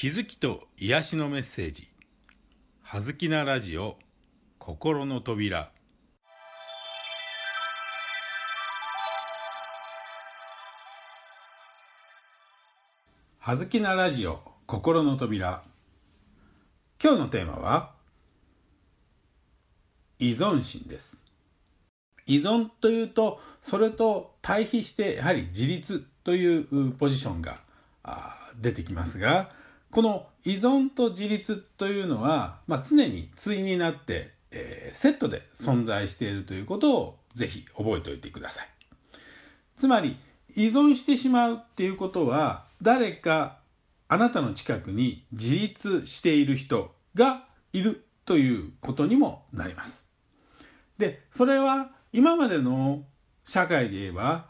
気づきと癒しのメッセージ「はずきなラジオ心の扉」はずきなラジオ心の扉。今日のテーマは依存心です。依存というとそれと対比してやはり自立というポジションが出てきますがこの依存と自立というのは、まあ、常に対になって、えー、セットで存在しているということをぜひ覚えておいてください。つまり依存してしまうっていうことは誰かあなたの近くに自立している人がいるということにもなります。でそれは今までの社会で言えば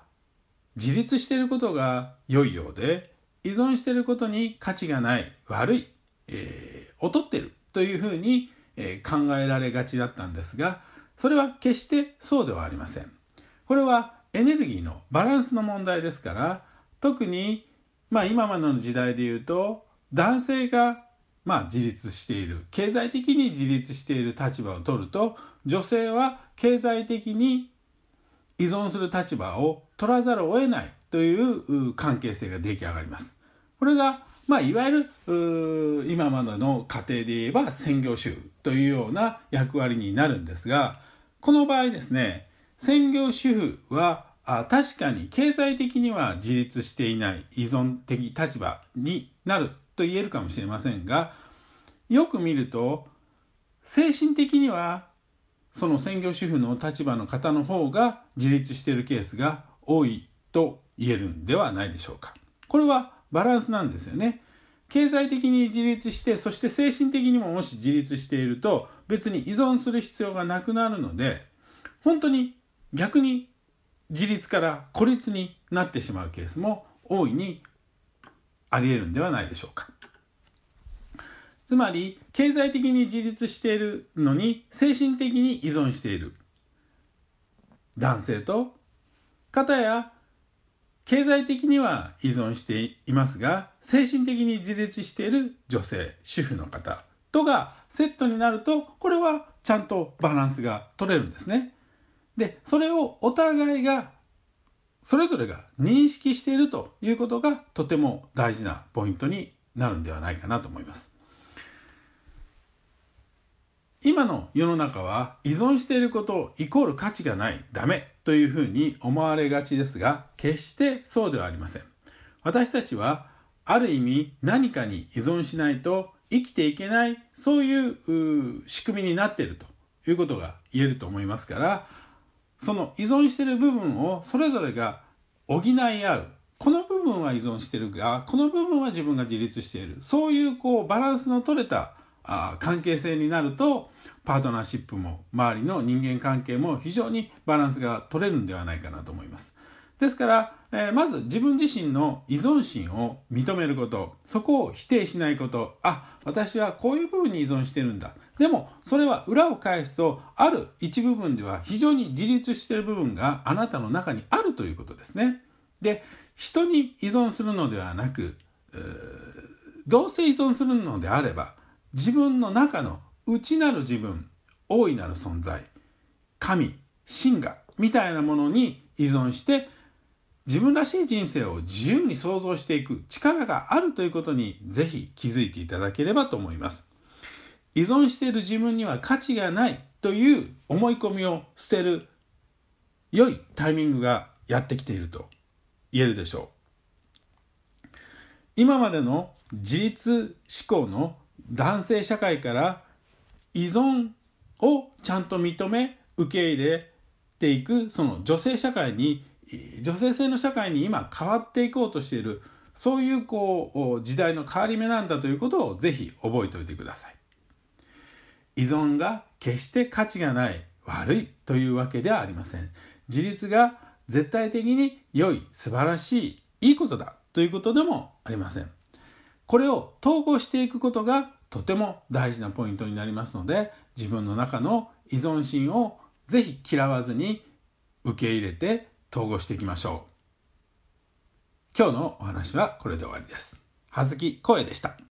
自立していることが良いようで依存していることに価値がない悪い、えー、劣ってるというふうに、えー、考えられがちだったんですがそれは決してそうではありません。これはエネルギーのバランスの問題ですから特に、まあ、今までの時代で言うと男性がまあ自立している経済的に自立している立場を取ると女性は経済的に依存する立場を取らざるを得ないという関係性が出来上がります。これが、まあ、いわゆる今までの家庭で言えば専業主婦というような役割になるんですがこの場合ですね専業主婦はあ確かに経済的には自立していない依存的立場になると言えるかもしれませんがよく見ると精神的にはその専業主婦の立場の方の方が自立しているケースが多いと言えるんではないでしょうか。これはバランスなんですよね。経済的に自立してそして精神的にももし自立していると別に依存する必要がなくなるので本当に逆に自立から孤立になってしまうケースも大いにあり得るんではないでしょうか。つまり経済的に自立しているのに精神的に依存している男性と片や経済的には依存していますが精神的に自立している女性主婦の方とがセットになるとこれはちゃんとバランスが取れるんですね。でそれをお互いがそれぞれが認識しているということがとても大事なポイントになるんではないかなと思います。今の世の中は依存していることイコール価値がないダメというふうに思われがちですが決してそうではありません。私たちはある意味何かに依存しないと生きていけないそういう仕組みになっているということが言えると思いますからその依存している部分をそれぞれが補い合う。この部分は依存してるがこの部分は自分が自立している。そういうこうバランスの取れたあ関係性になるとパートナーシップも周りの人間関係も非常にバランスが取れるんではないかなと思います。ですから、えー、まず自分自身の依存心を認めることそこを否定しないことあ私はこういう部分に依存してるんだでもそれは裏を返すとある一部分では非常に自立してる部分があなたの中にあるということですね。で人に依存するのではなくどうせ依存するのであれば自分の中の内なる自分大いなる存在神神がみたいなものに依存して自分らしい人生を自由に想像していく力があるということにぜひ気づいていただければと思います。依存している自分には価値がないという思い込みを捨てる良いタイミングがやってきていると言えるでしょう。今までの自立思考の男性社会から依存をちゃんと認め受け入れていくその女性社会に女性性の社会に今変わっていこうとしているそういうこう時代の変わり目なんだということをぜひ覚えておいてください。依存が決して価値がない悪いというわけではありません。自立が絶対的に良い素晴らしいいいことだということでもありません。これを統合していくことがとても大事なポイントになりますので自分の中の依存心を是非嫌わずに受け入れて統合していきましょう。今日のお話はこれで終わりです。葉月声でした。